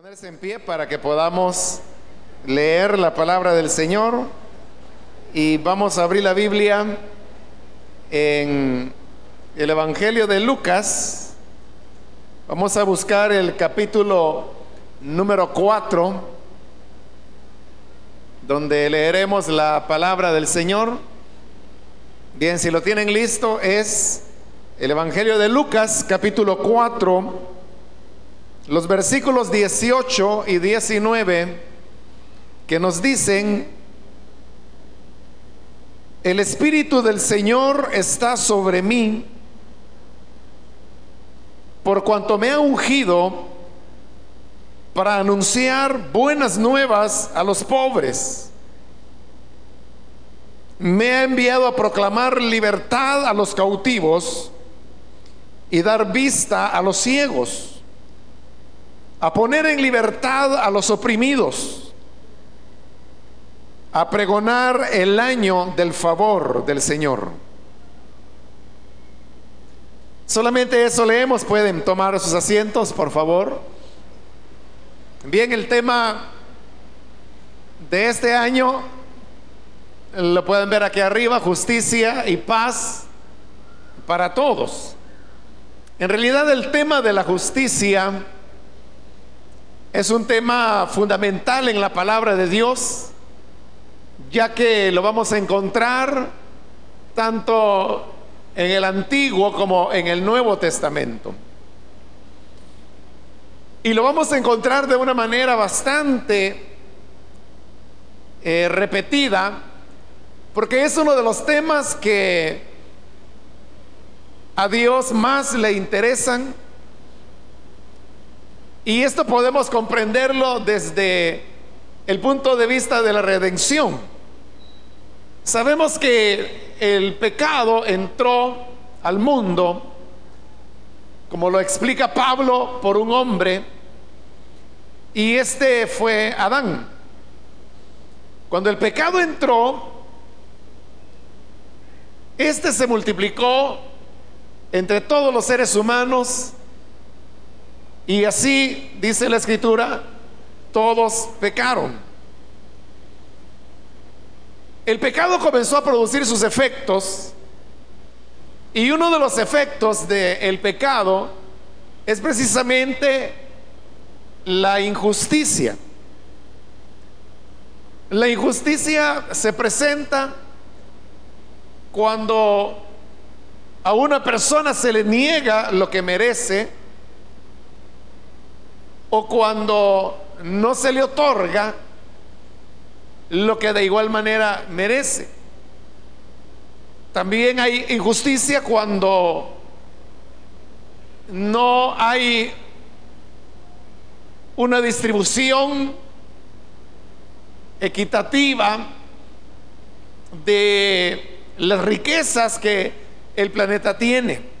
ponerse en pie para que podamos leer la palabra del Señor y vamos a abrir la Biblia en el Evangelio de Lucas. Vamos a buscar el capítulo número 4, donde leeremos la palabra del Señor. Bien, si lo tienen listo, es el Evangelio de Lucas, capítulo 4 los versículos 18 y 19 que nos dicen, el Espíritu del Señor está sobre mí, por cuanto me ha ungido para anunciar buenas nuevas a los pobres. Me ha enviado a proclamar libertad a los cautivos y dar vista a los ciegos a poner en libertad a los oprimidos, a pregonar el año del favor del Señor. Solamente eso leemos, pueden tomar sus asientos, por favor. Bien, el tema de este año lo pueden ver aquí arriba, justicia y paz para todos. En realidad el tema de la justicia es un tema fundamental en la palabra de Dios, ya que lo vamos a encontrar tanto en el Antiguo como en el Nuevo Testamento. Y lo vamos a encontrar de una manera bastante eh, repetida, porque es uno de los temas que a Dios más le interesan y esto podemos comprenderlo desde el punto de vista de la redención. Sabemos que el pecado entró al mundo, como lo explica Pablo, por un hombre, y este fue Adán. Cuando el pecado entró, este se multiplicó entre todos los seres humanos y así, dice la escritura, todos pecaron. El pecado comenzó a producir sus efectos y uno de los efectos del pecado es precisamente la injusticia. La injusticia se presenta cuando a una persona se le niega lo que merece o cuando no se le otorga lo que de igual manera merece. También hay injusticia cuando no hay una distribución equitativa de las riquezas que el planeta tiene.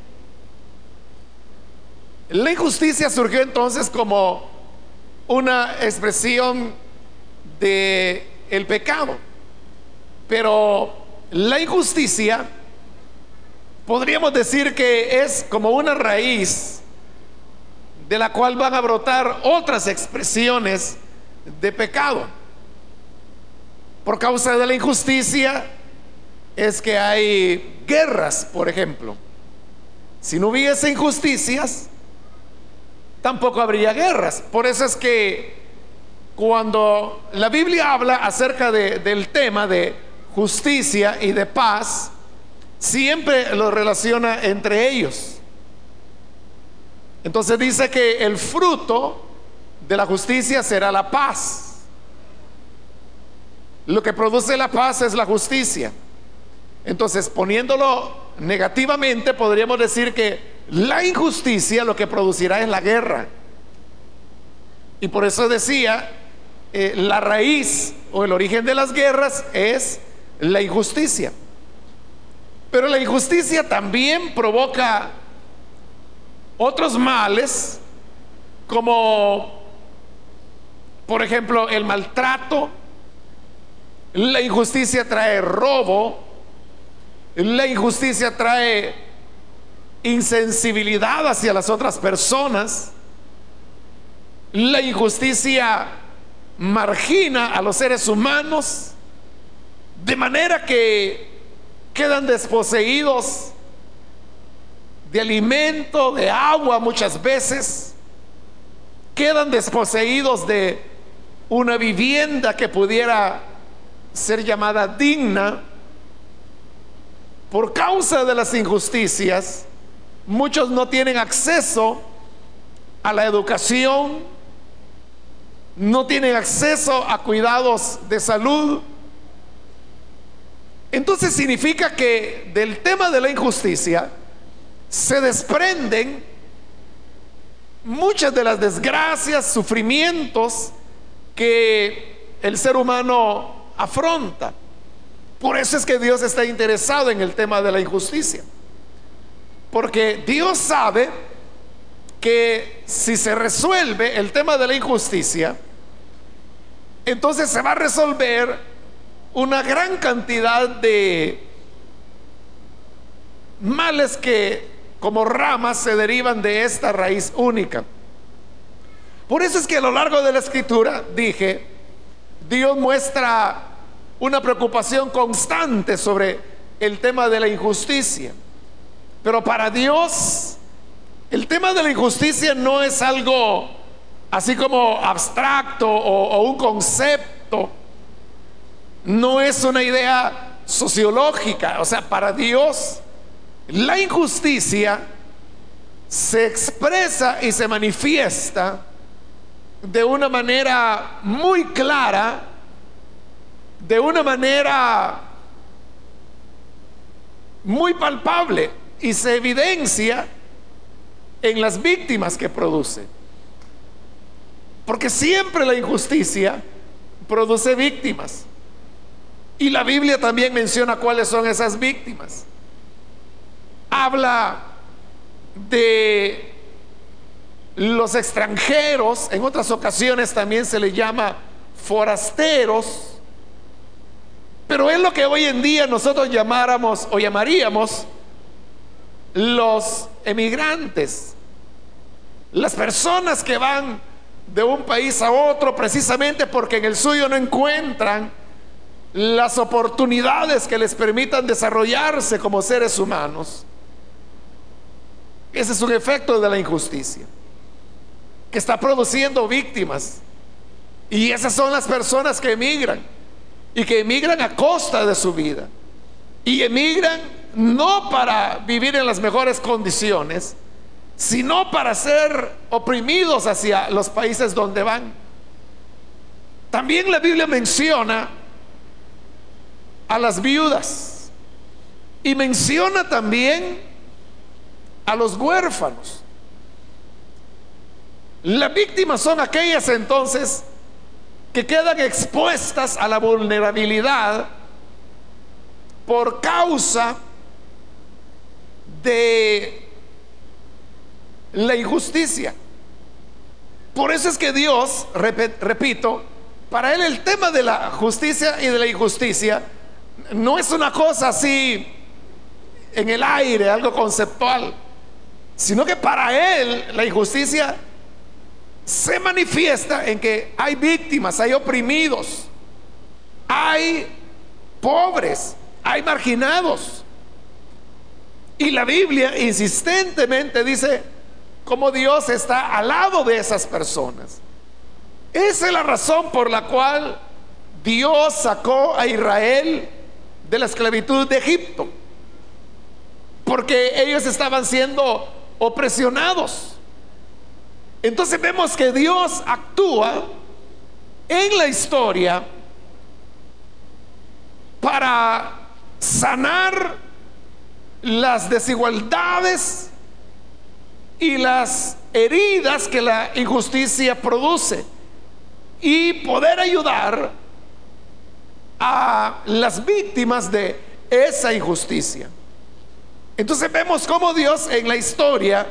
La injusticia surgió entonces como una expresión de el pecado. Pero la injusticia podríamos decir que es como una raíz de la cual van a brotar otras expresiones de pecado. Por causa de la injusticia es que hay guerras, por ejemplo. Si no hubiese injusticias, tampoco habría guerras. Por eso es que cuando la Biblia habla acerca del tema de justicia y de paz, siempre lo relaciona entre ellos. Entonces dice que el fruto de la justicia será la paz. Lo que produce la paz es la justicia. Entonces, poniéndolo negativamente, podríamos decir que la injusticia lo que producirá es la guerra. Y por eso decía, eh, la raíz o el origen de las guerras es la injusticia. Pero la injusticia también provoca otros males, como por ejemplo el maltrato, la injusticia trae robo, la injusticia trae insensibilidad hacia las otras personas. La injusticia margina a los seres humanos de manera que quedan desposeídos de alimento, de agua muchas veces, quedan desposeídos de una vivienda que pudiera ser llamada digna. Por causa de las injusticias, muchos no tienen acceso a la educación, no tienen acceso a cuidados de salud. Entonces significa que del tema de la injusticia se desprenden muchas de las desgracias, sufrimientos que el ser humano afronta. Por eso es que Dios está interesado en el tema de la injusticia. Porque Dios sabe que si se resuelve el tema de la injusticia, entonces se va a resolver una gran cantidad de males que como ramas se derivan de esta raíz única. Por eso es que a lo largo de la escritura dije, Dios muestra una preocupación constante sobre el tema de la injusticia. Pero para Dios, el tema de la injusticia no es algo así como abstracto o, un concepto, no es una idea sociológica. O sea, para Dios, la injusticia se expresa y se manifiesta de una manera muy clara, de una manera muy palpable y se evidencia en las víctimas que produce. Porque siempre la injusticia produce víctimas. Y la Biblia también menciona cuáles son esas víctimas. Habla de los extranjeros, en otras ocasiones también se le llama forasteros, pero es lo que hoy en día nosotros llamáramos o llamaríamos los emigrantes, las personas que van de un país a otro precisamente porque en el suyo no encuentran las oportunidades que les permitan desarrollarse como seres humanos. Ese es un efecto de la injusticia, que está produciendo víctimas. Y esas son las personas que emigran y que emigran a costa de su vida. Y emigran no para vivir en las mejores condiciones, sino para ser oprimidos hacia los países donde van. También la Biblia menciona a las viudas y menciona también a los huérfanos. Las víctimas son aquellas entonces que quedan expuestas a la vulnerabilidad por causa de la injusticia. Por eso es que Dios, repito, para Él el tema de la justicia y de la injusticia no es una cosa así en el aire, algo conceptual, sino que para Él la injusticia se manifiesta en que hay víctimas, hay oprimidos, hay pobres, hay marginados. Y la Biblia insistentemente dice, como Dios está al lado de esas personas. Esa es la razón por la cual Dios sacó a Israel de la esclavitud de Egipto. Porque ellos estaban siendo opresionados. Entonces vemos que Dios actúa en la historia para sanar las desigualdades y las heridas que la injusticia produce y poder ayudar a las víctimas de esa injusticia. Entonces vemos cómo Dios en la historia,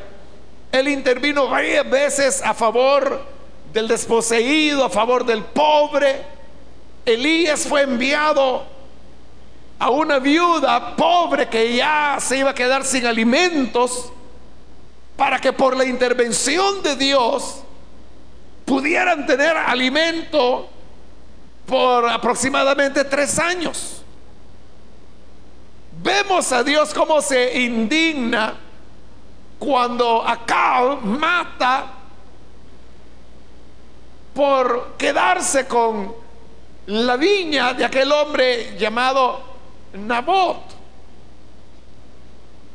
Él intervino varias veces a favor del desposeído, a favor del pobre. Elías fue enviado a una viuda pobre que ya se iba a quedar sin alimentos para que por la intervención de Dios pudieran tener alimento por aproximadamente tres años. Vemos a Dios cómo se indigna cuando Acab mata por quedarse con la viña de aquel hombre llamado Nabot.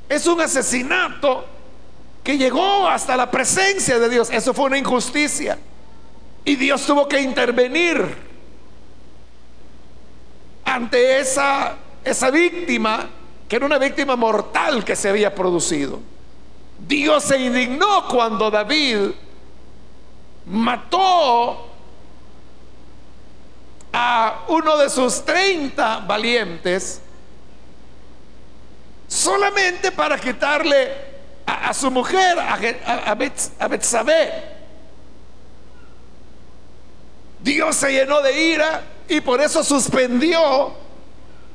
Es un asesinato que llegó hasta la presencia de Dios. Eso fue una injusticia. Y Dios tuvo que intervenir ante esa, esa víctima, que era una víctima mortal que se había producido. Dios se indignó cuando David mató a uno de sus 30 valientes solamente para quitarle a, su mujer, a, a, a Betsabé. Dios se llenó de ira y por eso suspendió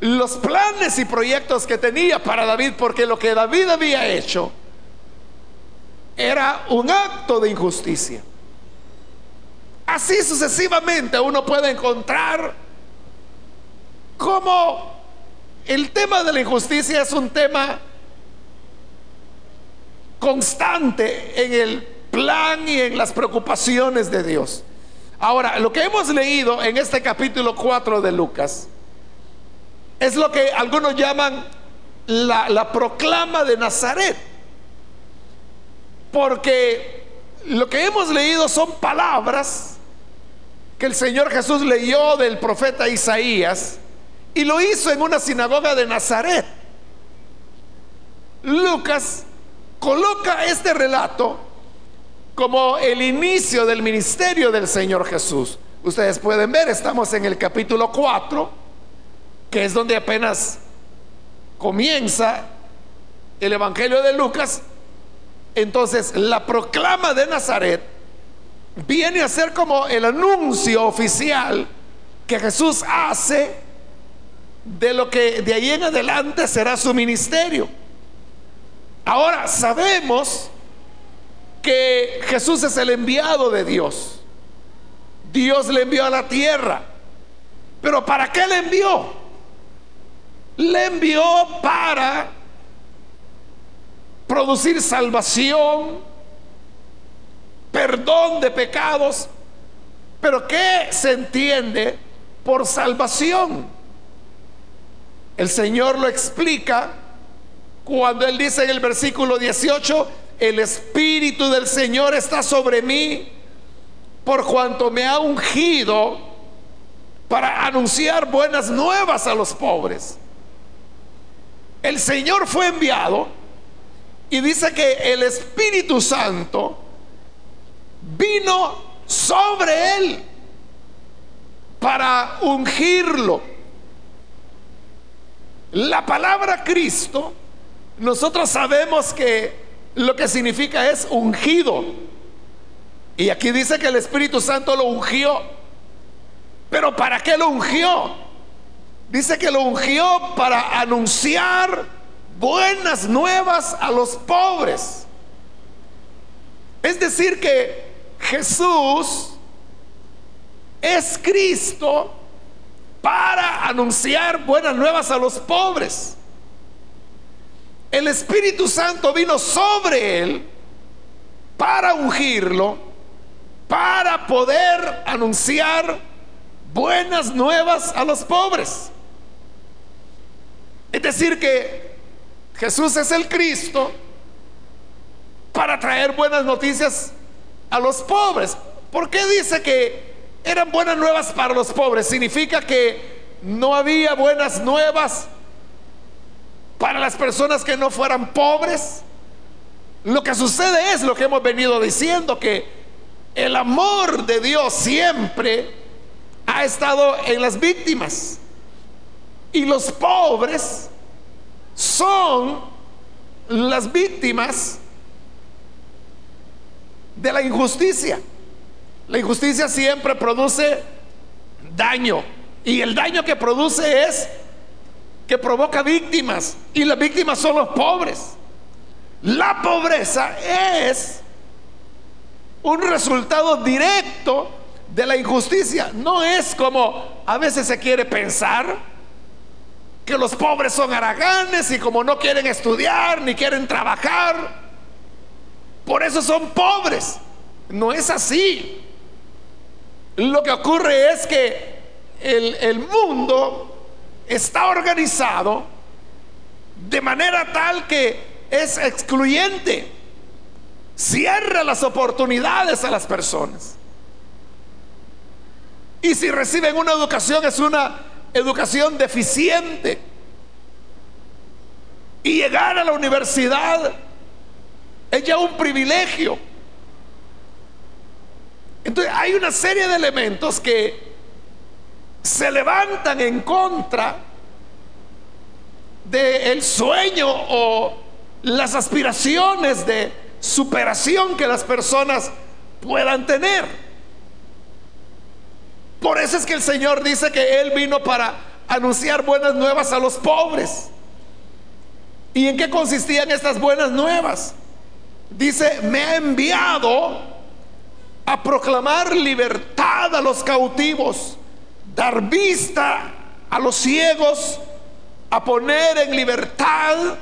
los planes y proyectos que tenía para David, porque lo que David había hecho era un acto de injusticia. Así sucesivamente uno puede encontrar cómo el tema de la injusticia es un tema constante en el plan y en las preocupaciones de Dios. Ahora, lo que hemos leído en este capítulo 4 de Lucas es lo que algunos llaman la, proclama de Nazaret. Porque lo que hemos leído son palabras que el Señor Jesús leyó del profeta Isaías y lo hizo en una sinagoga de Nazaret. Lucas coloca este relato como el inicio del ministerio del Señor Jesús. Ustedes pueden ver, estamos en el capítulo 4, que es donde apenas comienza el Evangelio de Lucas. Entonces, la proclama de Nazaret viene a ser como el anuncio oficial que Jesús hace de lo que de ahí en adelante será su ministerio. Ahora sabemos que Jesús es el enviado de Dios. Dios le envió a la tierra. Pero ¿para qué le envió? Le envió para producir salvación, perdón de pecados. Pero ¿qué se entiende por salvación? El Señor lo explica cuando Él dice en el versículo 18, el Espíritu del Señor está sobre mí por cuanto me ha ungido para anunciar buenas nuevas a los pobres. El Señor fue enviado y dice que el Espíritu Santo vino sobre él para ungirlo. La palabra Cristo, nosotros sabemos que lo que significa es ungido. Y aquí dice que el Espíritu Santo lo ungió. Pero ¿para qué lo ungió? Dice que lo ungió para anunciar buenas nuevas a los pobres. Es decir, que Jesús es Cristo para anunciar buenas nuevas a los pobres. El Espíritu Santo vino sobre él para ungirlo, para poder anunciar buenas nuevas a los pobres. Es decir, que Jesús es el Cristo para traer buenas noticias a los pobres. ¿Por qué dice que eran buenas nuevas para los pobres? Significa que no había buenas nuevas para las personas que no fueran pobres. Lo que sucede es lo que hemos venido diciendo, que el amor de Dios siempre ha estado en las víctimas. Y los pobres son las víctimas de la injusticia. La injusticia siempre produce daño. Y el daño que produce es que provoca víctimas y las víctimas son los pobres. La pobreza es un resultado directo de la injusticia. No es como a veces se quiere pensar que los pobres son haraganes y como no quieren estudiar ni quieren trabajar, por eso son pobres. No es así. Lo que ocurre es que el, el mundo está organizado de manera tal que es excluyente. Cierra las oportunidades a las personas. Y si reciben una educación es una educación deficiente. Y llegar a la universidad es ya un privilegio. Entonces hay una serie de elementos que se levantan en contra del sueño o las aspiraciones de superación que las personas puedan tener. Por eso es que el Señor dice que Él vino para anunciar buenas nuevas a los pobres. ¿Y en qué consistían estas buenas nuevas? Dice, me ha enviado a proclamar libertad a los cautivos, dar vista a los ciegos, a poner en libertad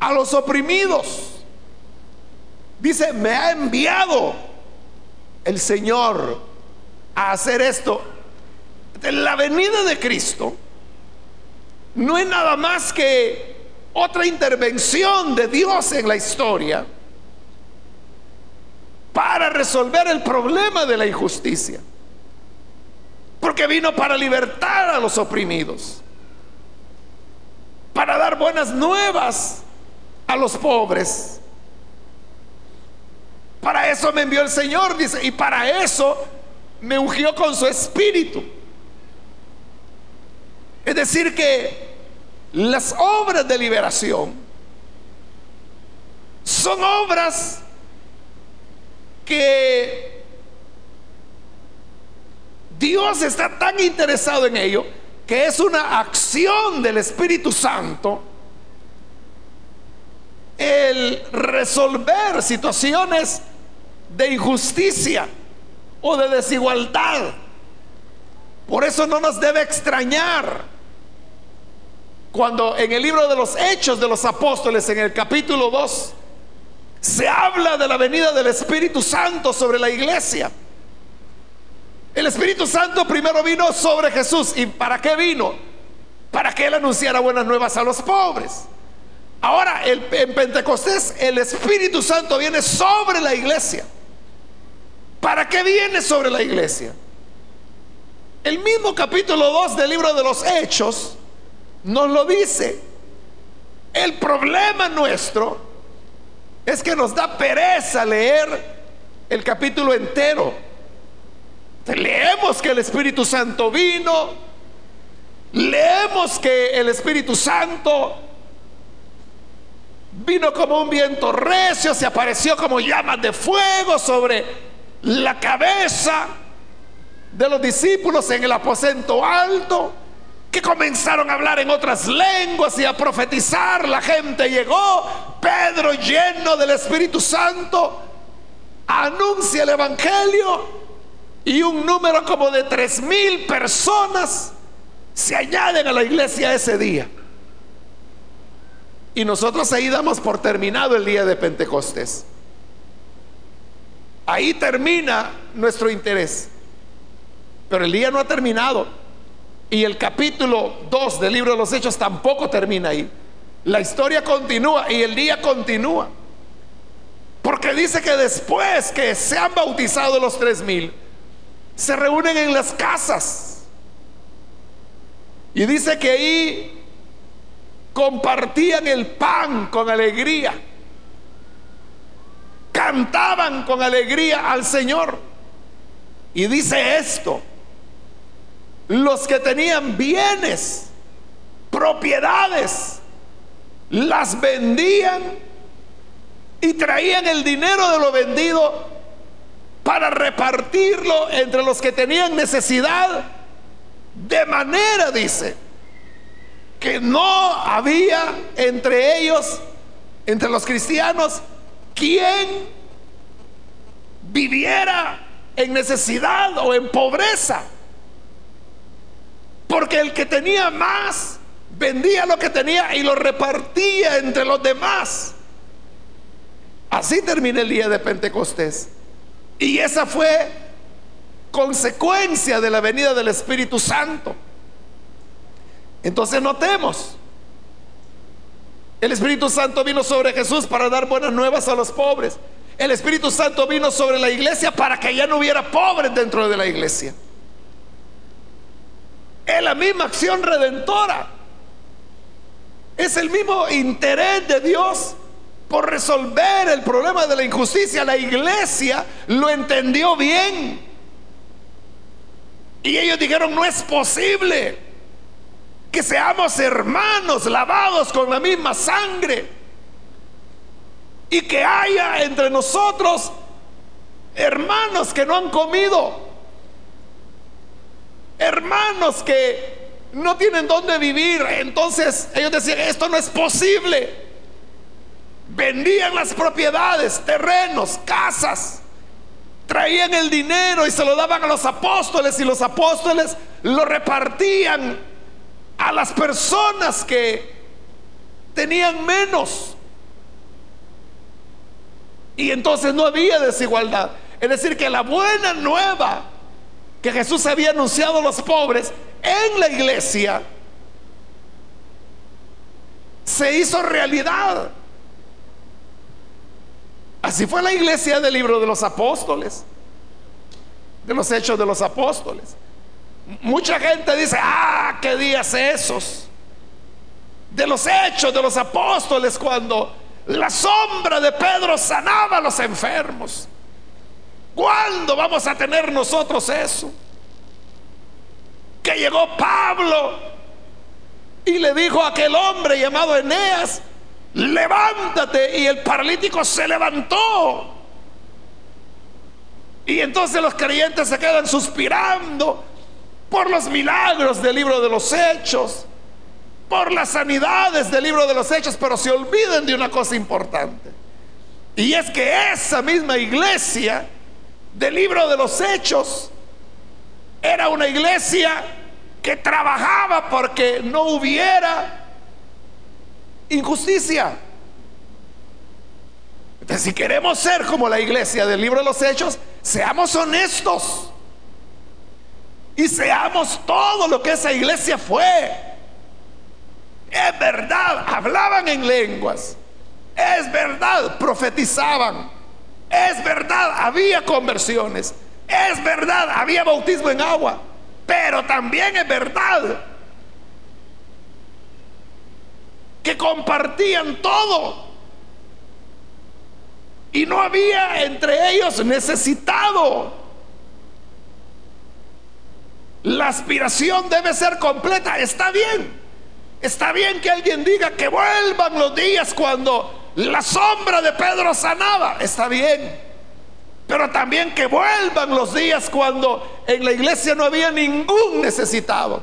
a los oprimidos. Dice, me ha enviado el Señor a hacer esto. La venida de Cristo no es nada más que otra intervención de Dios en la historia para resolver el problema de la injusticia. Porque vino para libertar a los oprimidos, para dar buenas nuevas a los pobres. Para eso me envió el Señor, dice, y para eso me ungió con su espíritu. Es decir, que las obras de liberación son obras que Dios está tan interesado en ello que es una acción del Espíritu Santo el resolver situaciones de injusticia o de desigualdad. Por eso no nos debe extrañar cuando en el libro de los Hechos de los Apóstoles, en el capítulo 2, se habla de la venida del Espíritu Santo sobre la iglesia. El Espíritu Santo primero vino sobre Jesús. ¿Y para qué vino? Para que Él anunciara buenas nuevas a los pobres. Ahora, en Pentecostés, el Espíritu Santo viene sobre la iglesia. ¿Para qué viene sobre la iglesia? El mismo capítulo 2 del libro de los Hechos nos lo dice. El problema nuestro es que nos da pereza leer el capítulo entero. Leemos que el Espíritu Santo vino, leemos que el Espíritu Santo vino como un viento recio, se apareció como llamas de fuego sobre la cabeza de los discípulos en el aposento alto, que comenzaron a hablar en otras lenguas y a profetizar. La gente llegó, Pedro lleno del Espíritu Santo, anuncia el Evangelio y un número como de tres mil personas se añaden a la iglesia ese día. Y nosotros ahí damos por terminado el día de Pentecostés. Ahí termina nuestro interés. Pero el día no ha terminado. Y el capítulo 2 del libro de los Hechos tampoco termina ahí. La historia continúa y el día continúa. Porque dice que después que se han bautizado los tres mil, se reúnen en las casas. Y dice que ahí compartían el pan con alegría, cantaban con alegría al Señor. Y dice esto, los que tenían bienes, propiedades, las vendían y traían el dinero de lo vendido para repartirlo entre los que tenían necesidad, de manera, dice, que no había entre ellos, entre los cristianos, quien viviera en necesidad o en pobreza. Porque el que tenía más vendía lo que tenía y lo repartía entre los demás. Así termina el día de Pentecostés. Y esa fue consecuencia de la venida del Espíritu Santo. Entonces notemos, el Espíritu Santo vino sobre Jesús para dar buenas nuevas a los pobres. El Espíritu Santo vino sobre la iglesia para que ya no hubiera pobres dentro de la iglesia. Es la misma acción redentora. Es el mismo interés de Dios por resolver el problema de la injusticia. La iglesia lo entendió bien. Y ellos dijeron, no es posible que seamos hermanos lavados con la misma sangre y que haya entre nosotros hermanos que no han comido, hermanos que no tienen dónde vivir. Entonces ellos decían, esto no es posible. Vendían las propiedades, terrenos, casas, traían el dinero y se lo daban a los apóstoles y los apóstoles lo repartían a las personas que tenían menos. Y entonces no había desigualdad. Es decir, que la buena nueva que Jesús había anunciado a los pobres en la iglesia se hizo realidad. Así fue la iglesia del libro de los apóstoles, de los hechos de los apóstoles. Mucha gente dice, ah, qué días esos. De los hechos de los apóstoles cuando la sombra de Pedro sanaba a los enfermos. ¿Cuándo vamos a tener nosotros eso? Que llegó Pablo y le dijo a aquel hombre llamado Eneas, levántate y el paralítico se levantó. Y entonces los creyentes se quedan suspirando por los milagros del libro de los hechos, por las sanidades del libro de los hechos, pero se olviden de una cosa importante. Y es que esa misma iglesia del libro de los hechos era una iglesia que trabajaba porque no hubiera injusticia. Entonces, si queremos ser como la iglesia del libro de los hechos, seamos honestos y seamos todo lo que esa iglesia fue. Es verdad, hablaban en lenguas. Es verdad, profetizaban. Es verdad, había conversiones. Es verdad, había bautismo en agua. Pero también es verdad que compartían todo. Y no había entre ellos necesitado. La aspiración debe ser completa. Está bien. Está bien que alguien diga que vuelvan los días cuando la sombra de Pedro sanaba. Está bien. Pero también que vuelvan los días cuando en la iglesia no había ningún necesitado.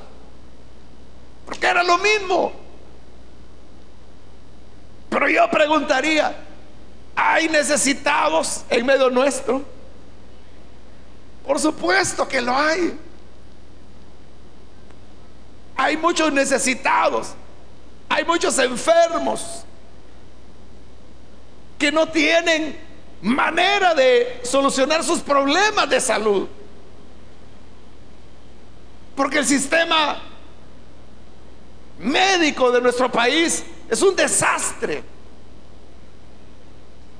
Porque era lo mismo. Pero yo preguntaría, ¿hay necesitados en medio nuestro? Por supuesto que lo hay. Hay muchos necesitados, hay muchos enfermos que no tienen manera de solucionar sus problemas de salud. Porque el sistema médico de nuestro país es un desastre.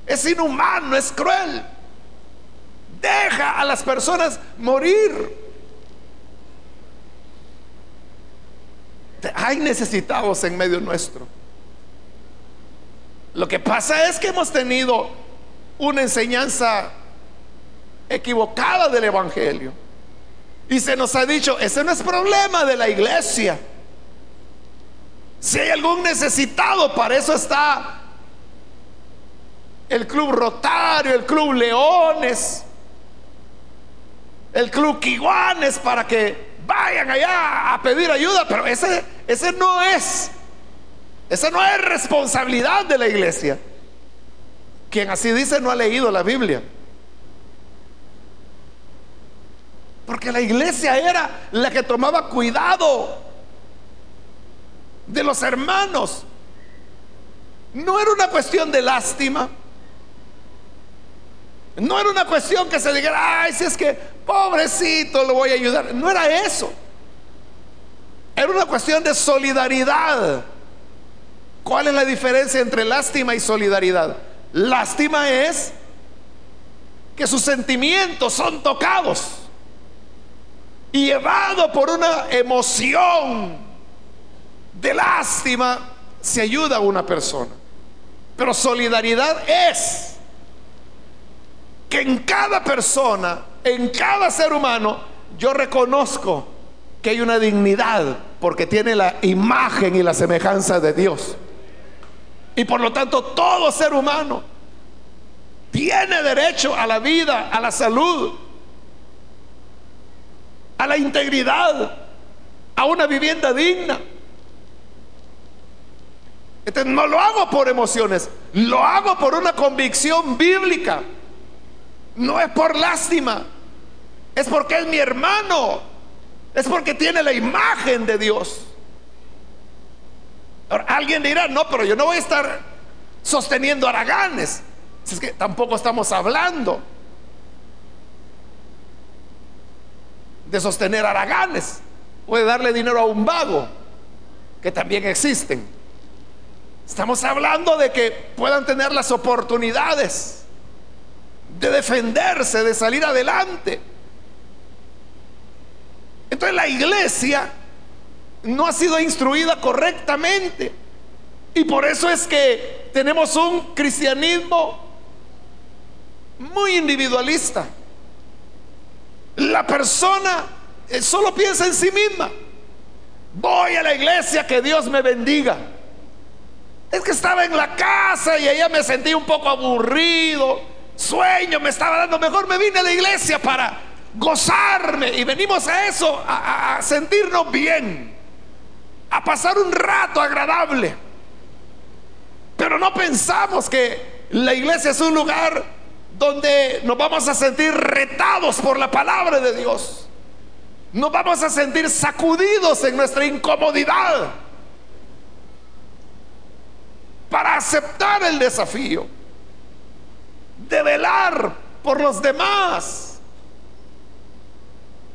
Es inhumano, es cruel. Deja a las personas morir Hay necesitados en medio nuestro. Lo que pasa es que hemos tenido una enseñanza equivocada del Evangelio. Y se nos ha dicho, ese no es problema de la iglesia. Si hay algún necesitado, para eso está el Club Rotario, el Club Leones, el Club Quiguanes, para que vayan allá a pedir ayuda, pero ese, ese no es, esa no es responsabilidad de la iglesia. Quien así dice no ha leído la Biblia. Porque la iglesia era la que tomaba cuidado de los hermanos. No era una cuestión de lástima. No era una cuestión que se dijera, ay, si es que pobrecito lo voy a ayudar. No era eso. Era una cuestión de solidaridad. ¿Cuál es la diferencia entre lástima y solidaridad? Lástima es que sus sentimientos son tocados y llevado por una emoción de lástima se ayuda a una persona. Pero solidaridad es que en cada persona, en cada ser humano, yo reconozco que hay una dignidad porque tiene la imagen y la semejanza de Dios. Y por lo tanto todo ser humano tiene derecho a la vida, a la salud, a la integridad, a una vivienda digna. Entonces no lo hago por emociones, lo hago por una convicción bíblica. No es por lástima, es porque es mi hermano, es porque tiene la imagen de Dios. Ahora, alguien dirá, no, pero yo no voy a estar sosteniendo araganes. Es que tampoco estamos hablando de sostener araganes o de darle dinero a un vago, que también existen. Estamos hablando de que puedan tener las oportunidades de defenderse, de salir adelante. Entonces la iglesia no ha sido instruida correctamente. Y por eso es que tenemos un cristianismo muy individualista. La persona eh, solo piensa en sí misma. Voy a la iglesia, que Dios me bendiga. Es que estaba en la casa y allá me sentí un poco aburrido, sueño me estaba dando, mejor me vine a la iglesia para gozarme y venimos a eso, a, sentirnos bien, a pasar un rato agradable. Pero no pensamos que la iglesia es un lugar donde nos vamos a sentir retados por la palabra de Dios. Nos vamos a sentir sacudidos en nuestra incomodidad para aceptar el desafío de velar por los demás,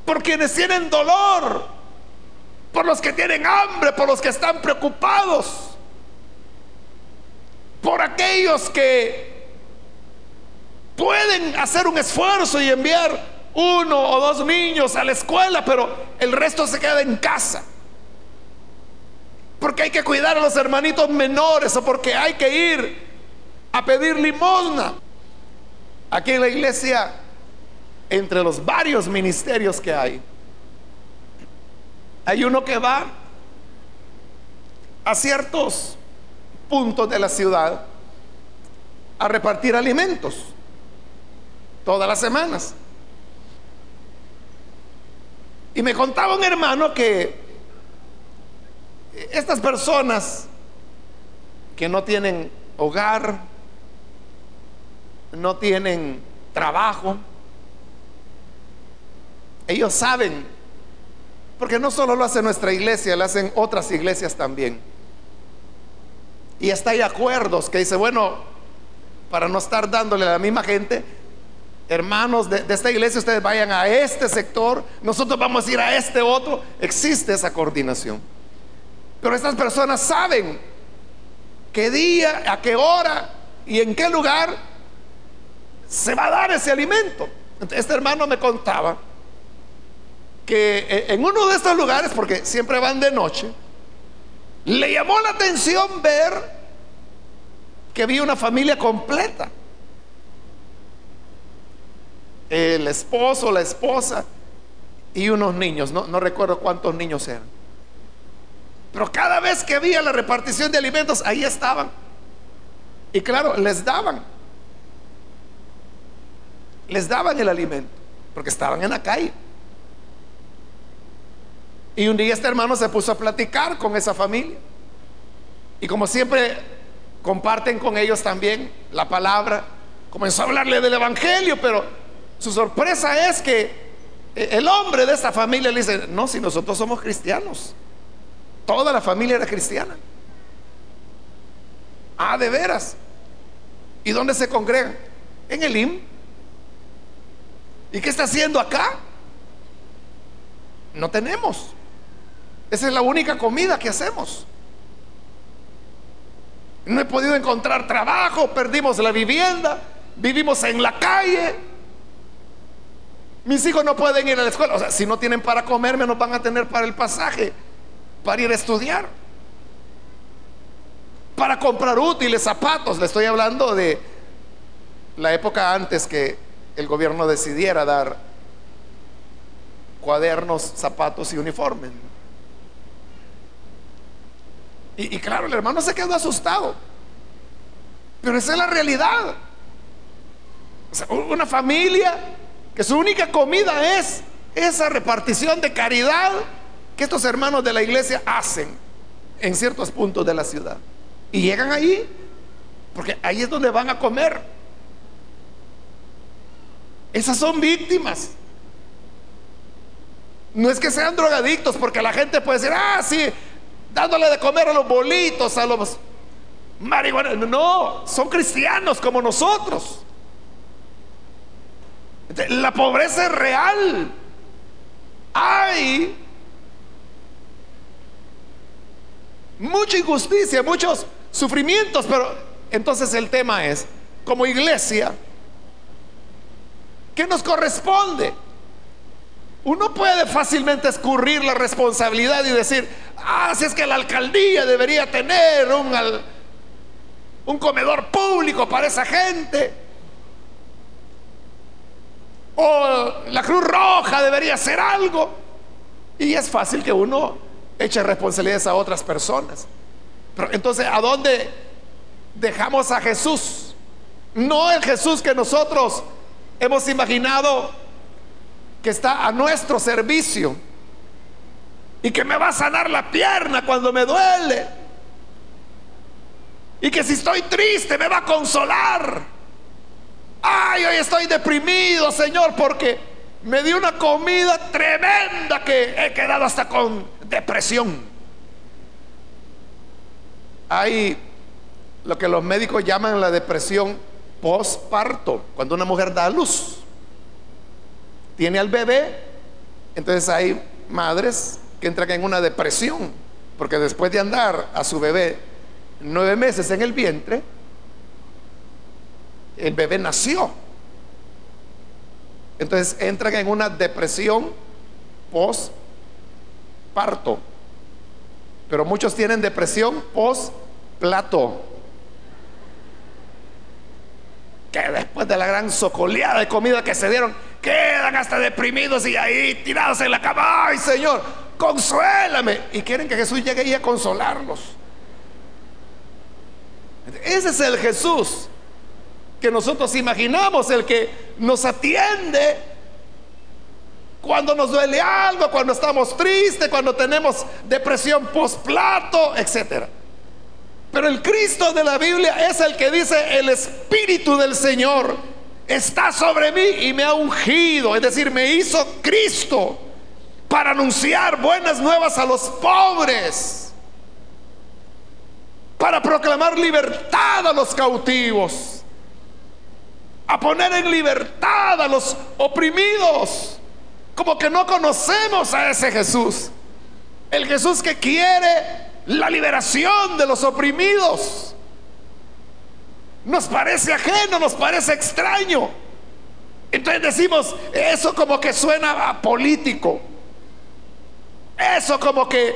por quienes tienen dolor, por los que tienen hambre, por los que están preocupados, por aquellos que pueden hacer un esfuerzo y enviar uno o dos niños a la escuela, pero el resto se queda en casa porque hay que cuidar a los hermanitos menores o porque hay que ir a pedir limosna. Aquí en la iglesia, entre los varios ministerios que hay, hay uno que va a ciertos puntos de la ciudad a repartir alimentos todas las semanas. Y me contaba un hermano que estas personas que no tienen hogar, no tienen trabajo, ellos saben, porque no solo lo hace nuestra iglesia, lo hacen otras iglesias también. Y está hay acuerdos que dice, bueno, para no estar dándole a la misma gente, hermanos de, de, esta iglesia, ustedes vayan a este sector, nosotros vamos a ir a este otro. Existe esa coordinación. Pero estas personas saben qué día, a qué hora y en qué lugar se va a dar ese alimento. Este hermano me contaba que eh, en uno de estos lugares, porque siempre van de noche, le llamó la atención ver que había una familia completa. El esposo, la esposa y unos niños, no, no recuerdo cuántos niños eran. Pero cada vez que había la repartición de alimentos, ahí estaban. Y claro, les daban. Les daban el alimento, porque estaban en la calle. Y un día este hermano se puso a platicar con esa familia. Y como siempre comparten con ellos también la palabra, comenzó a hablarle del Evangelio, pero su sorpresa es que e, el hombre de esta familia le dice, no, si nosotros somos cristianos. Toda la familia era cristiana. Ah, de veras. ¿Y dónde se congregan? En el IM. ¿Y qué está haciendo acá? No tenemos. Esa es la única comida que hacemos. No he podido encontrar trabajo, perdimos la vivienda, vivimos en la calle. Mis hijos no pueden ir a la escuela. O sea, si no tienen para comer, menos van a tener para el pasaje, para ir a estudiar. Para comprar útiles, zapatos. Le estoy hablando de la época antes que el gobierno decidiera dar cuadernos, zapatos y uniformes. Y, claro, el hermano se quedó asustado. Pero esa es la realidad. una familia que su única comida es esa repartición de caridad que estos hermanos de la iglesia hacen en ciertos puntos de la ciudad. Y llegan ahí, porque ahí es donde van a comer. Esas son víctimas. No es que sean drogadictos, porque la gente puede decir, ah, sí, dándole de comer a los bolitos, a los marihuanos. No, son cristianos como nosotros. La pobreza es real. Hay mucha injusticia, muchos sufrimientos, pero entonces el tema es, como iglesia, ¿qué nos corresponde? Uno puede fácilmente escurrir la responsabilidad y decir, ah, si es que la alcaldía debería tener un, un comedor público para esa gente. O la Cruz Roja debería hacer algo. Y es fácil que uno eche responsabilidades a otras personas. Pero entonces, ¿a dónde dejamos a Jesús? No el Jesús que nosotros hemos imaginado que está a nuestro servicio y que me va a sanar la pierna cuando me duele y que si estoy triste me va a consolar. Ay, hoy estoy deprimido, Señor, porque me dio una comida tremenda que he quedado hasta con depresión. Hay lo que los médicos llaman la depresión postparto, cuando una mujer da a luz tiene al bebé, entonces hay madres que entran en una depresión, porque después de andar a su bebé nueve meses en el vientre, el bebé nació. Entonces entran en una depresión post-parto. Pero muchos tienen depresión post-plato. Que después de la gran socoleada de comida que se dieron, quedan hasta deprimidos y ahí tirados en la cama. Ay, Señor, consuélame. Y quieren que Jesús llegue ahí a consolarlos. Ese es el Jesús que nosotros imaginamos, el que nos atiende cuando nos duele algo, cuando estamos tristes, cuando tenemos depresión postplato, etcétera. Pero el Cristo de la Biblia es el que dice el Espíritu del Señor está sobre mí y me ha ungido, es decir, me hizo Cristo para anunciar buenas nuevas a los pobres, para proclamar libertad a los cautivos, a poner en libertad a los oprimidos, como que no conocemos a ese Jesús, el Jesús que quiere la liberación de los oprimidos nos parece ajeno, nos parece extraño. Entonces decimos, eso como que suena político. Eso como que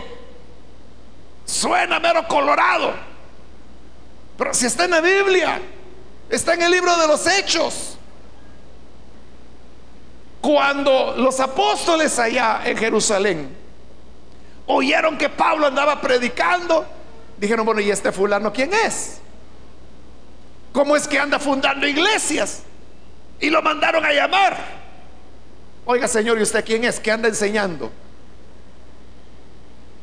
suena mero colorado. Pero si está en la Biblia, está en el libro de los hechos. Cuando los apóstoles allá en Jerusalén oyeron que Pablo andaba predicando, dijeron, bueno, ¿y este fulano quién es? ¿Cómo es que anda fundando iglesias? Y lo mandaron a llamar. Oiga, Señor, ¿y usted quién es? ¿Qué anda enseñando?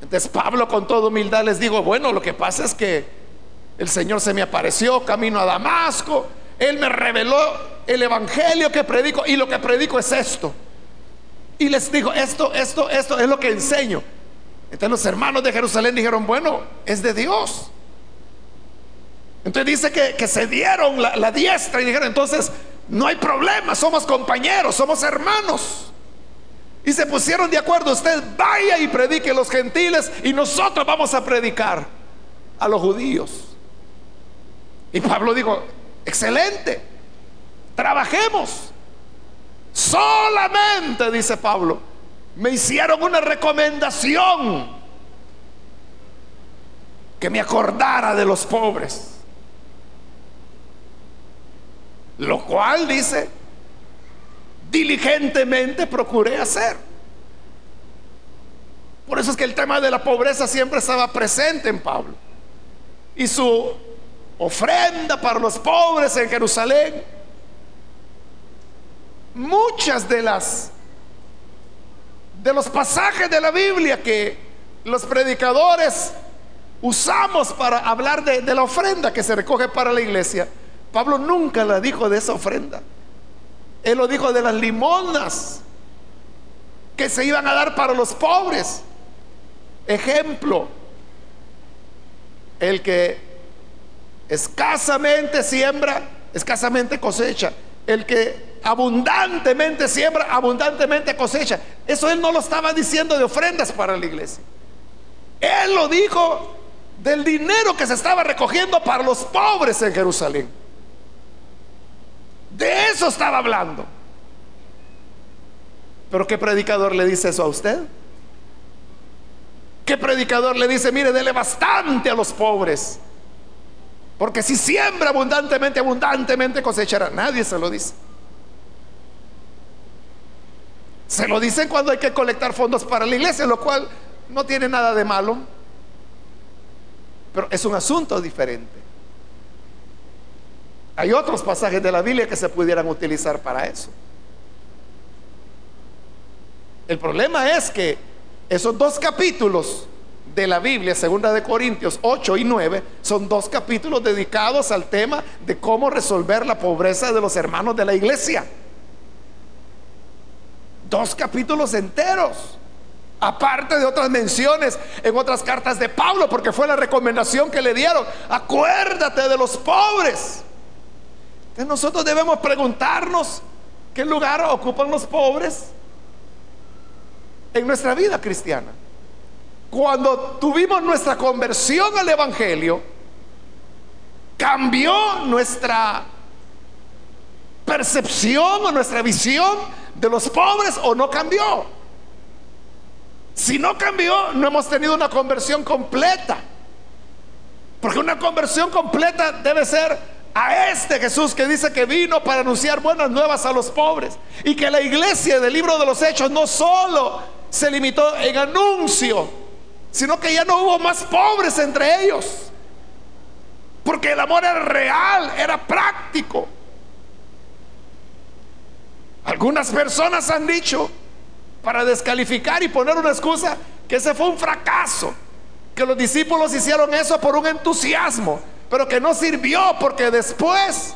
Entonces Pablo con toda humildad les digo, bueno, lo que pasa es que el Señor se me apareció camino a Damasco, Él me reveló el Evangelio que predico y lo que predico es esto. Y les dijo, esto, esto, esto es lo que enseño. Entonces los hermanos de Jerusalén dijeron, bueno, es de Dios. Entonces dice que, se dieron la, la diestra y dijeron, entonces no hay problema, somos compañeros, somos hermanos. Y se pusieron de acuerdo, usted vaya y predique a los gentiles y nosotros vamos a predicar a los judíos. Y Pablo dijo, excelente, trabajemos. Solamente, dice Pablo, me hicieron una recomendación que me acordara de los pobres. Lo cual dice, diligentemente procuré hacer. Por eso es que el tema de la pobreza siempre estaba presente en Pablo. Y su ofrenda para los pobres en Jerusalén muchas de las de los pasajes de la Biblia que los predicadores usamos para hablar de, la ofrenda que se recoge para la iglesia, Pablo nunca la dijo de esa ofrenda. Él lo dijo de las limonas que se iban a dar para los pobres. Ejemplo, el que escasamente siembra, escasamente cosecha. El que abundantemente siembra, abundantemente cosecha. Eso él no lo estaba diciendo de ofrendas para la iglesia. Él lo dijo del dinero que se estaba recogiendo para los pobres en Jerusalén. De eso estaba hablando. Pero ¿qué predicador le dice eso a usted? ¿Qué predicador le dice, mire, dele bastante a los pobres? Porque si siembra abundantemente, abundantemente cosechará. Nadie se lo dice. Se lo dicen cuando hay que colectar fondos para la iglesia, lo cual no tiene nada de malo. Pero es un asunto diferente. Hay otros pasajes de la Biblia que se pudieran utilizar para eso. El problema es que esos dos capítulos de la Biblia, segunda de Corintios 8 y 9, son dos capítulos dedicados al tema de cómo resolver la pobreza de los hermanos de la iglesia. Dos capítulos enteros. Aparte de otras menciones en otras cartas de Pablo, porque fue la recomendación que le dieron. Acuérdate de los pobres. Entonces nosotros debemos preguntarnos qué lugar ocupan los pobres en nuestra vida cristiana. Cuando tuvimos nuestra conversión al Evangelio, cambió nuestra percepción o nuestra visión de los pobres o no cambió. Si no cambió, no hemos tenido una conversión completa. Porque una conversión completa debe ser a este Jesús que dice que vino para anunciar buenas nuevas a los pobres. Y que la iglesia del libro de los hechos no solo se limitó en anuncio, sino que ya no hubo más pobres entre ellos. Porque el amor era real, era práctico. Algunas personas han dicho, para descalificar y poner una excusa, que ese fue un fracaso, que los discípulos hicieron eso por un entusiasmo, pero que no sirvió porque después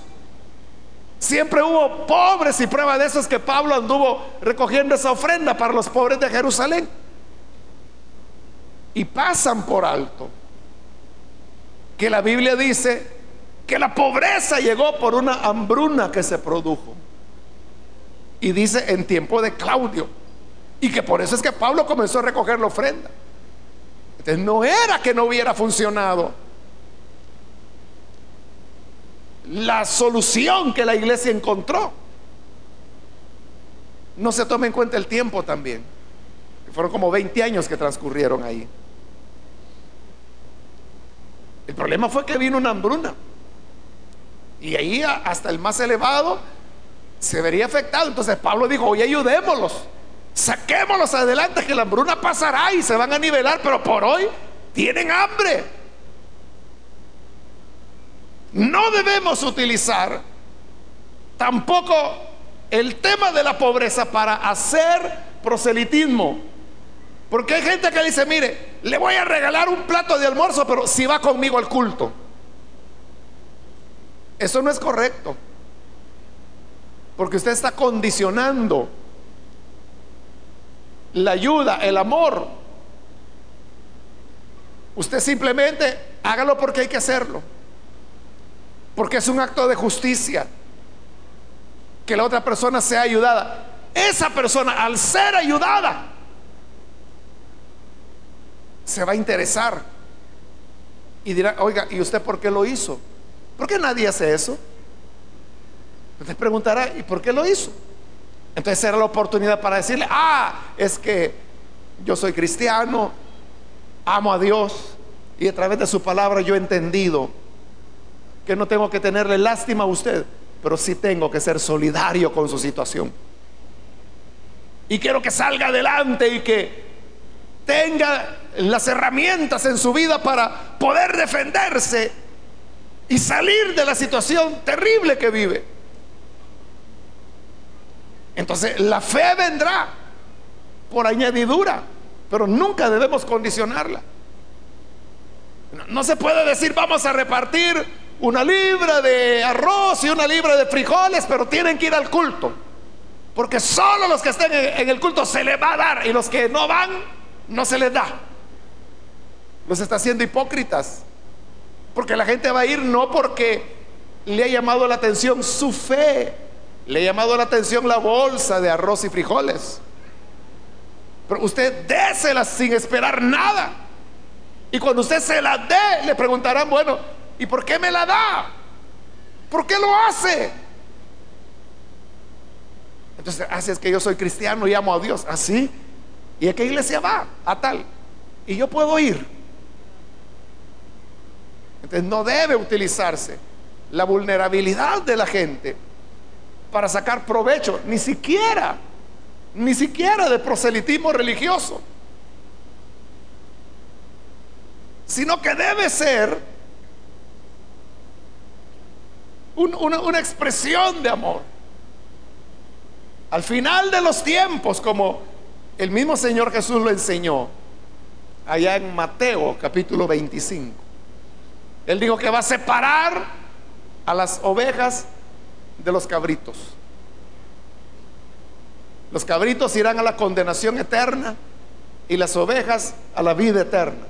siempre hubo pobres y prueba de eso es que Pablo anduvo recogiendo esa ofrenda para los pobres de Jerusalén. Y pasan por alto que la Biblia dice que la pobreza llegó por una hambruna que se produjo. Y dice en tiempo de Claudio. Y que por eso es que Pablo comenzó a recoger la ofrenda. Entonces no era que no hubiera funcionado la solución que la iglesia encontró. No se toma en cuenta el tiempo también. Fueron como 20 años que transcurrieron ahí. El problema fue que vino una hambruna. Y ahí hasta el más elevado se vería afectado. Entonces Pablo dijo, oye, ayudémoslos, saquémoslos adelante, que la hambruna pasará y se van a nivelar, pero por hoy tienen hambre. No debemos utilizar tampoco el tema de la pobreza para hacer proselitismo. Porque hay gente que dice, mire, le voy a regalar un plato de almuerzo, pero si va conmigo al culto. Eso no es correcto. Porque usted está condicionando la ayuda, el amor. Usted simplemente hágalo porque hay que hacerlo. Porque es un acto de justicia. Que la otra persona sea ayudada. Esa persona, al ser ayudada, se va a interesar. Y dirá, oiga, ¿y usted por qué lo hizo? ¿Por qué nadie hace eso? Usted preguntará, ¿y por qué lo hizo? Entonces será la oportunidad para decirle, ah, es que yo soy cristiano, amo a Dios y a través de su palabra yo he entendido que no tengo que tenerle lástima a usted, pero sí tengo que ser solidario con su situación. Y quiero que salga adelante y que tenga las herramientas en su vida para poder defenderse y salir de la situación terrible que vive. Entonces la fe vendrá por añadidura, pero nunca debemos condicionarla. No, se puede decir vamos a repartir una libra de arroz y una libra de frijoles, pero tienen que ir al culto. Porque solo los que estén en el culto se les va a dar y los que no van no se les da. Los está haciendo hipócritas. Porque la gente va a ir no porque le ha llamado la atención su fe, le ha llamado la atención la bolsa de arroz y frijoles. Pero usted désela sin esperar nada. Y cuando usted se la dé, le preguntarán, bueno, ¿y por qué me la da? ¿Por qué lo hace? Entonces, así es que yo soy cristiano y amo a Dios. Así. ¿Y a qué iglesia va? A tal. Y yo puedo ir. Entonces, no debe utilizarse la vulnerabilidad de la gente para sacar provecho, ni siquiera, ni siquiera de proselitismo religioso, sino que debe ser una, una expresión de amor. Al final de los tiempos, como el mismo Señor Jesús lo enseñó, allá en Mateo capítulo 25, Él dijo que va a separar a las ovejas de los cabritos. Los cabritos irán a la condenación eterna y las ovejas a la vida eterna.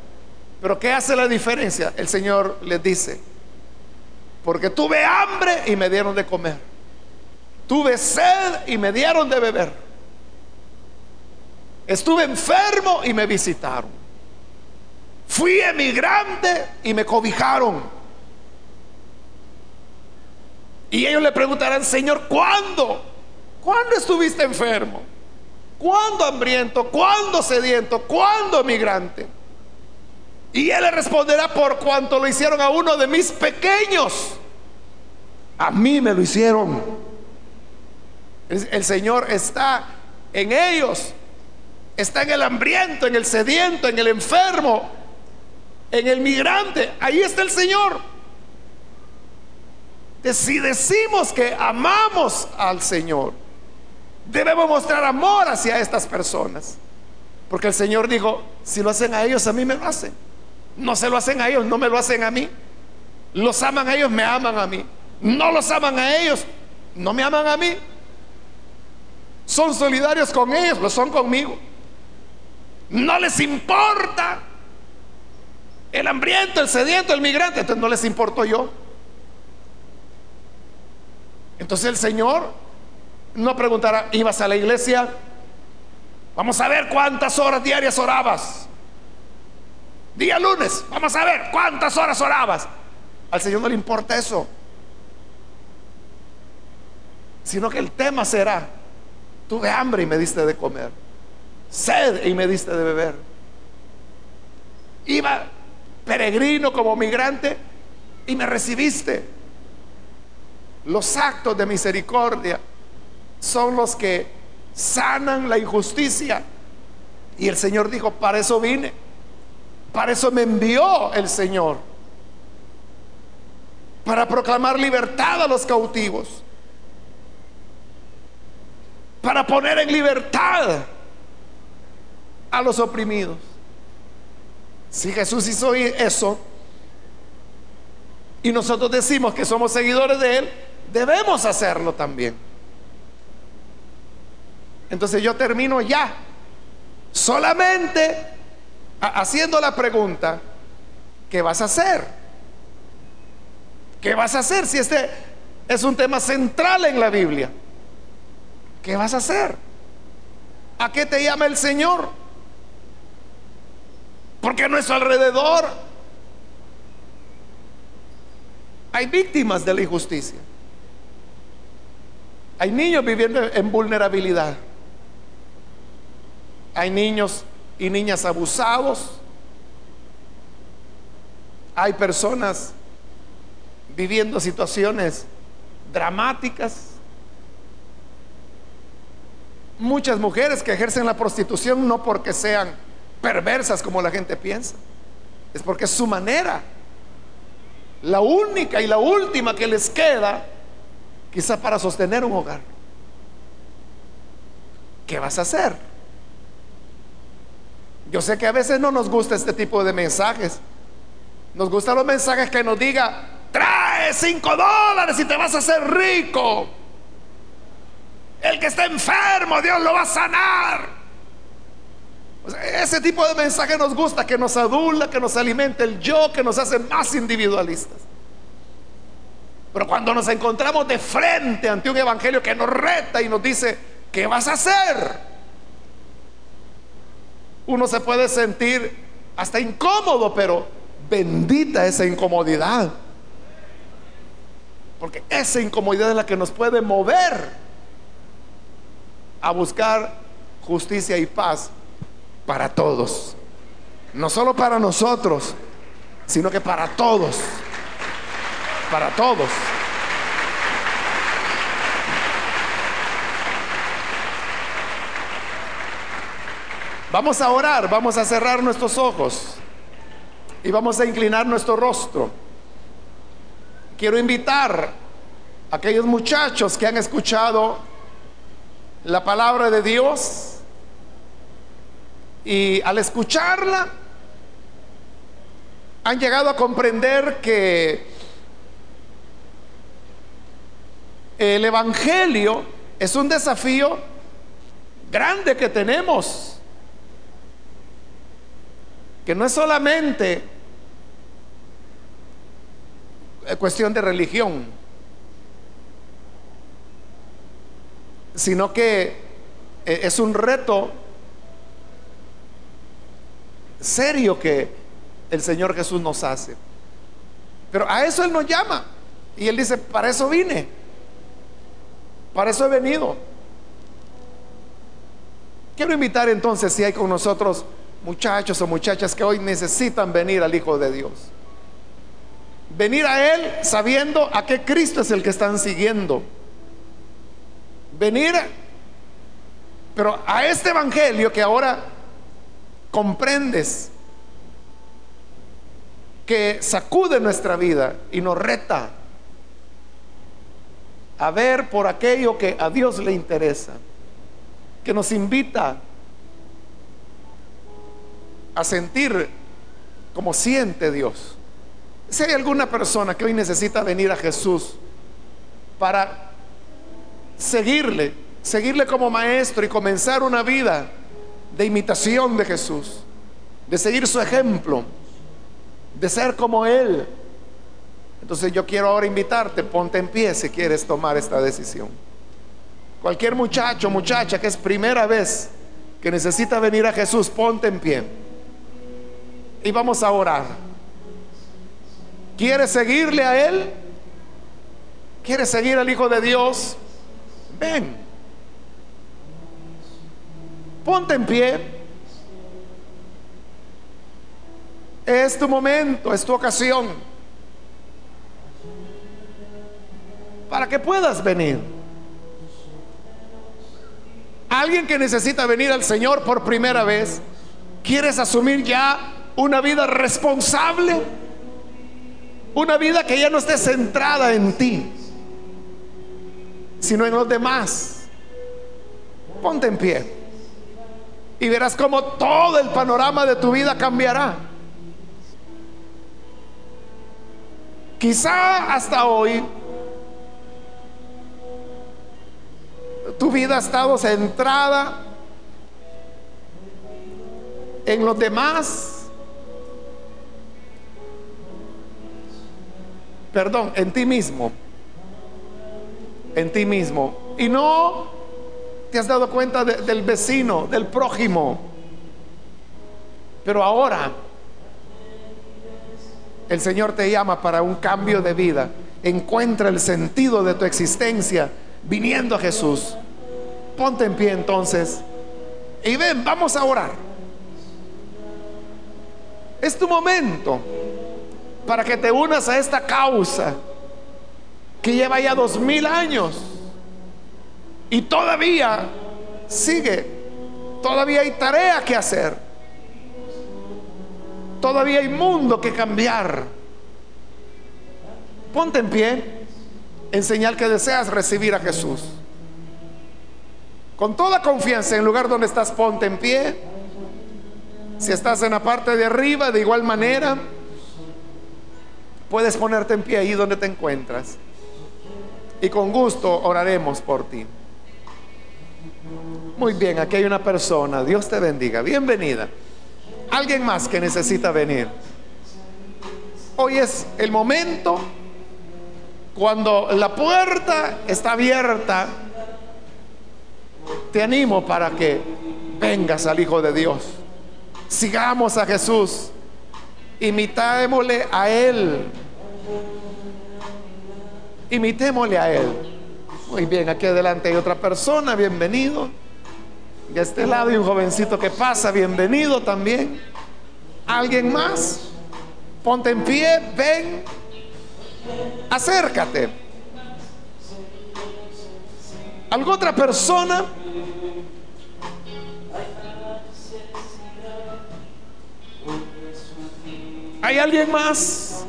Pero ¿qué hace la diferencia? El Señor les dice, porque tuve hambre y me dieron de comer. Tuve sed y me dieron de beber. Estuve enfermo y me visitaron. Fui emigrante y me cobijaron. Y ellos le preguntarán, Señor, ¿cuándo? ¿Cuándo estuviste enfermo? ¿Cuándo hambriento? ¿Cuándo sediento? ¿Cuándo migrante? Y él le responderá por cuanto lo hicieron a uno de mis pequeños. A mí me lo hicieron. El Señor está en ellos. Está en el hambriento, en el sediento, en el enfermo, en el migrante. Ahí está el Señor si decimos que amamos al Señor, debemos mostrar amor hacia estas personas. Porque el Señor dijo, si lo hacen a ellos, a mí me lo hacen. No se lo hacen a ellos, no me lo hacen a mí. Los aman a ellos, me aman a mí. No los aman a ellos, no me aman a mí. Son solidarios con ellos, lo son conmigo. No les importa el hambriento, el sediento, el migrante, entonces no les importo yo. Entonces el Señor no preguntará, ¿ibas a la iglesia? Vamos a ver cuántas horas diarias orabas. Día lunes, vamos a ver cuántas horas orabas. Al Señor no le importa eso. Sino que el tema será, tuve hambre y me diste de comer. Sed y me diste de beber. Iba peregrino como migrante y me recibiste. Los actos de misericordia son los que sanan la injusticia. Y el Señor dijo, para eso vine. Para eso me envió el Señor. Para proclamar libertad a los cautivos. Para poner en libertad a los oprimidos. Si Jesús hizo eso y nosotros decimos que somos seguidores de Él, debemos hacerlo también. Entonces yo termino ya solamente haciendo la pregunta, ¿qué vas a hacer? ¿Qué vas a hacer si este es un tema central en la Biblia? ¿Qué vas a hacer? ¿A qué te llama el Señor? Porque a nuestro alrededor hay víctimas de la injusticia. Hay niños viviendo en vulnerabilidad. Hay niños y niñas abusados. Hay personas viviendo situaciones dramáticas. Muchas mujeres que ejercen la prostitución no porque sean perversas como la gente piensa, es porque es su manera. La única y la última que les queda, quizá para sostener un hogar. ¿Qué vas a hacer? Yo sé que a veces no nos gusta este tipo de mensajes. Nos gustan los mensajes que nos diga, trae cinco dólares y te vas a hacer rico. El que está enfermo, Dios lo va a sanar. Ese tipo de mensaje nos gusta, que nos adula, que nos alimenta el yo, que nos hace más individualistas. Pero cuando nos encontramos de frente ante un evangelio que nos reta y nos dice, ¿qué vas a hacer? Uno se puede sentir hasta incómodo, pero bendita esa incomodidad. Porque esa incomodidad es la que nos puede mover a buscar justicia y paz para todos. No solo para nosotros, sino que para todos. Para todos. Vamos a orar, vamos a cerrar nuestros ojos y vamos a inclinar nuestro rostro. Quiero invitar a aquellos muchachos que han escuchado la palabra de Dios y al escucharla han llegado a comprender que el Evangelio es un desafío grande que tenemos, que no es solamente cuestión de religión, sino que eh, es un reto serio que el Señor Jesús nos hace. Pero a eso Él nos llama. Y Él dice, para eso vine. Para eso he venido. Quiero invitar entonces si hay con nosotros muchachos o muchachas que hoy necesitan venir al Hijo de Dios. Venir a Él sabiendo a qué Cristo es el que están siguiendo venir, pero a este Evangelio que ahora comprendes, que sacude nuestra vida y nos reta a ver por aquello que a Dios le interesa, que nos invita a sentir como siente Dios. Si hay alguna persona que hoy necesita venir a Jesús para seguirle, seguirle como maestro y comenzar una vida de imitación de Jesús, de seguir su ejemplo, de ser como Él. Entonces yo quiero ahora invitarte, ponte en pie si quieres tomar esta decisión. Cualquier muchacho, muchacha que es primera vez que necesita venir a Jesús, ponte en pie. Y vamos a orar. ¿Quieres seguirle a Él? ¿Quieres seguir al Hijo de Dios? ven, ponte en pie. Es tu momento, es tu ocasión para que puedas venir. Alguien que necesita venir al Señor por primera vez, ¿quieres asumir ya una vida responsable? Una vida que ya no esté centrada en ti, sino en los demás. Ponte en pie y verás cómo todo el panorama de tu vida cambiará. Quizá hasta hoy tu vida ha estado centrada en los demás, perdón, en ti mismo, en ti mismo. Y no has dado cuenta del vecino, del prójimo. Pero ahora el Señor te llama para un cambio de vida. Encuentra el sentido de tu existencia viniendo a Jesús. Ponte en pie entonces y ven, vamos a orar. Es tu momento para que te unas a esta causa que lleva ya dos mil años y todavía sigue, todavía hay tarea que hacer, todavía hay mundo que cambiar. Ponte en pie en señal que deseas recibir a Jesús. Con toda confianza en el lugar donde estás, ponte en pie. Si estás en la parte de arriba, de igual manera, puedes ponerte en pie ahí donde te encuentras. Y con gusto oraremos por ti. Muy bien, aquí hay una persona. Dios te bendiga. Bienvenida. Alguien más que necesita venir. Hoy es el momento cuando la puerta está abierta te animo para que vengas al Hijo de Dios. Sigamos a Jesús. Imitémosle a Él. Imitémosle a Él. Muy bien, aquí adelante hay otra persona, bienvenido. De este lado hay un jovencito que pasa, bienvenido también. ¿Alguien más? Ponte en pie, ven, acércate. ¿Alguna otra persona? ¿Hay alguien más?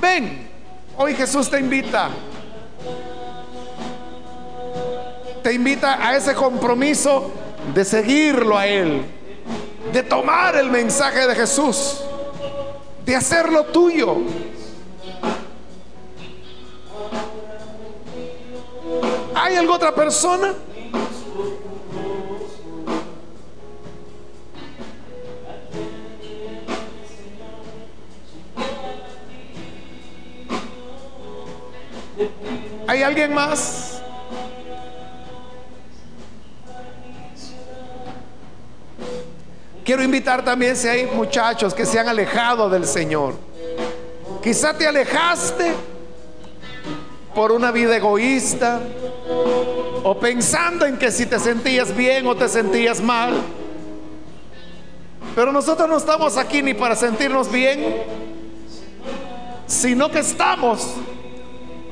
Ven, hoy Jesús te invita. Te invita a ese compromiso de seguirlo a Él, de tomar el mensaje de Jesús, de hacerlo tuyo. ¿Hay alguna otra persona? ¿Hay alguien más? Quiero invitar también si hay muchachos que se han alejado del Señor. Quizá te alejaste por una vida egoísta o pensando en que si te sentías bien o te sentías mal. Pero nosotros no estamos aquí ni para sentirnos bien, sino que estamos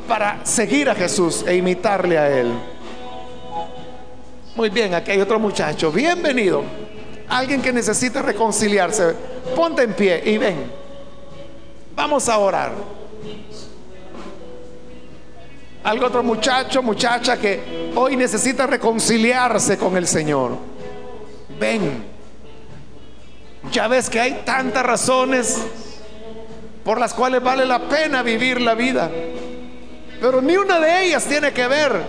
para seguir a Jesús e imitarle a Él. Muy bien, aquí hay otro muchacho. Bienvenido. Alguien que necesita reconciliarse. Ponte en pie y ven. Vamos a orar. Algo otro muchacho, muchacha que hoy necesita reconciliarse con el Señor. Ven. Ya ves que hay tantas razones por las cuales vale la pena vivir la vida. Pero ni una de ellas tiene que ver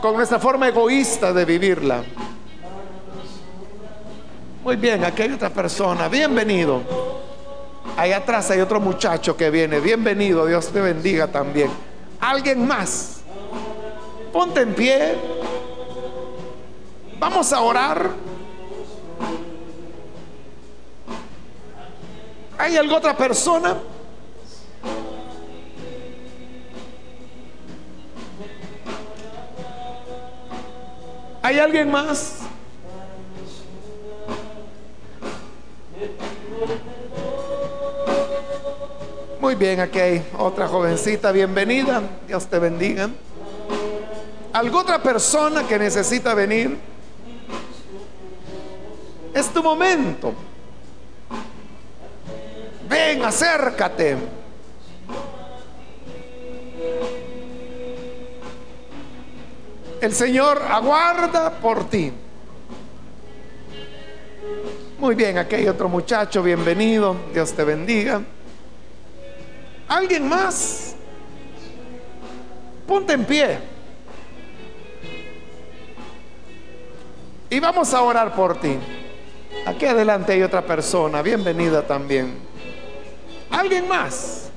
con nuestra forma egoísta de vivirla. Muy bien, aquí hay otra persona. Bienvenido. Ahí atrás hay otro muchacho que viene. Bienvenido. Dios te bendiga también. Alguien más. Ponte en pie. Vamos a orar. ¿Hay alguna otra persona? ¿Hay alguien más? Muy bien, aquí hay otra jovencita, bienvenida, Dios te bendiga. ¿Alguna otra persona que necesita venir? Es tu momento. Ven, acércate. El Señor aguarda por ti. Muy bien, aquí hay otro muchacho, bienvenido, Dios te bendiga. ¿Alguien más? Ponte en pie. Y vamos a orar por ti. Aquí adelante hay otra persona, bienvenida también. ¿Alguien más?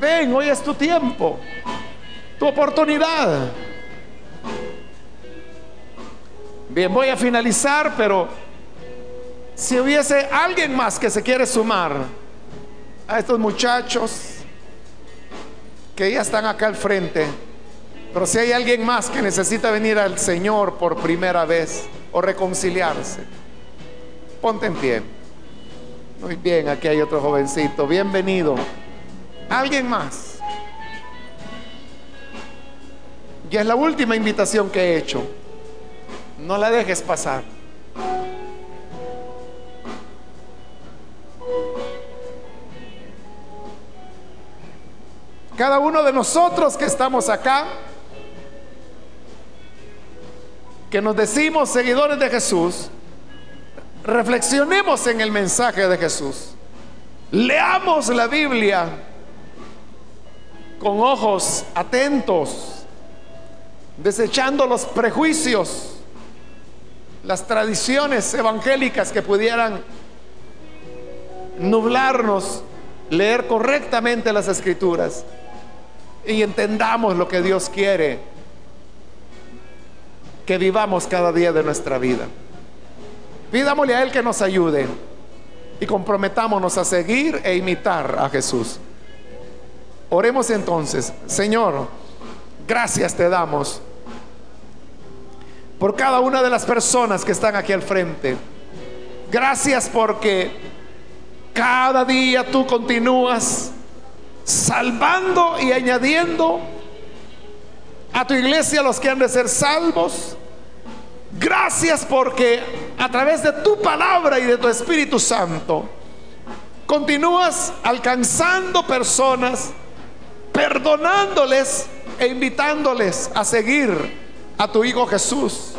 Ven, hoy es tu tiempo, tu oportunidad. Bien, voy a finalizar, pero si hubiese alguien más que se quiere sumar a estos muchachos que ya están acá al frente, pero si hay alguien más que necesita venir al Señor por primera vez o reconciliarse, ponte en pie. Muy bien, aquí hay otro jovencito, bienvenido. ¿Alguien más? Ya es la última invitación que he hecho. No la dejes pasar. Cada uno de nosotros que estamos acá, que nos decimos seguidores de Jesús, reflexionemos en el mensaje de Jesús. Leamos la Biblia con ojos atentos, desechando los prejuicios, las tradiciones evangélicas que pudieran nublarnos, leer correctamente las escrituras y entendamos lo que Dios quiere que vivamos cada día de nuestra vida. Pidámosle a Él que nos ayude y comprometámonos a seguir e imitar a Jesús. Oremos entonces, Señor, gracias te damos por cada una de las personas que están aquí al frente. Gracias porque cada día tú continúas salvando y añadiendo a tu iglesia los que han de ser salvos. Gracias porque a través de tu palabra y de tu Espíritu Santo continúas alcanzando personas, perdonándoles e invitándoles a seguir a tu Hijo Jesús.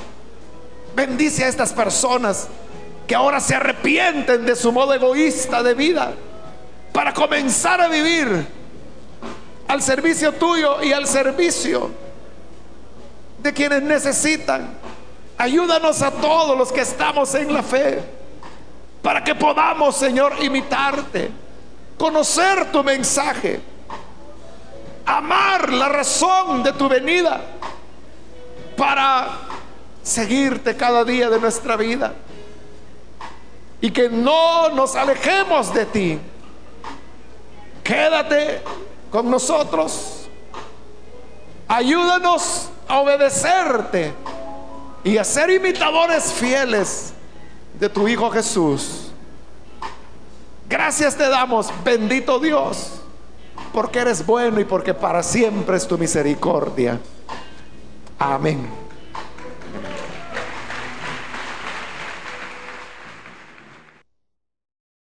Bendice a estas personas que ahora se arrepienten de su modo egoísta de vida para comenzar a vivir al servicio tuyo y al servicio de quienes necesitan. Ayúdanos a todos los que estamos en la fe para que podamos, Señor, imitarte, conocer tu mensaje, amar la razón de tu venida para seguirte cada día de nuestra vida y que no nos alejemos de ti. Quédate con nosotros. Ayúdanos a obedecerte y a ser imitadores fieles de tu Hijo Jesús. Gracias te damos, bendito Dios, porque eres bueno y porque para siempre es tu misericordia. Amén.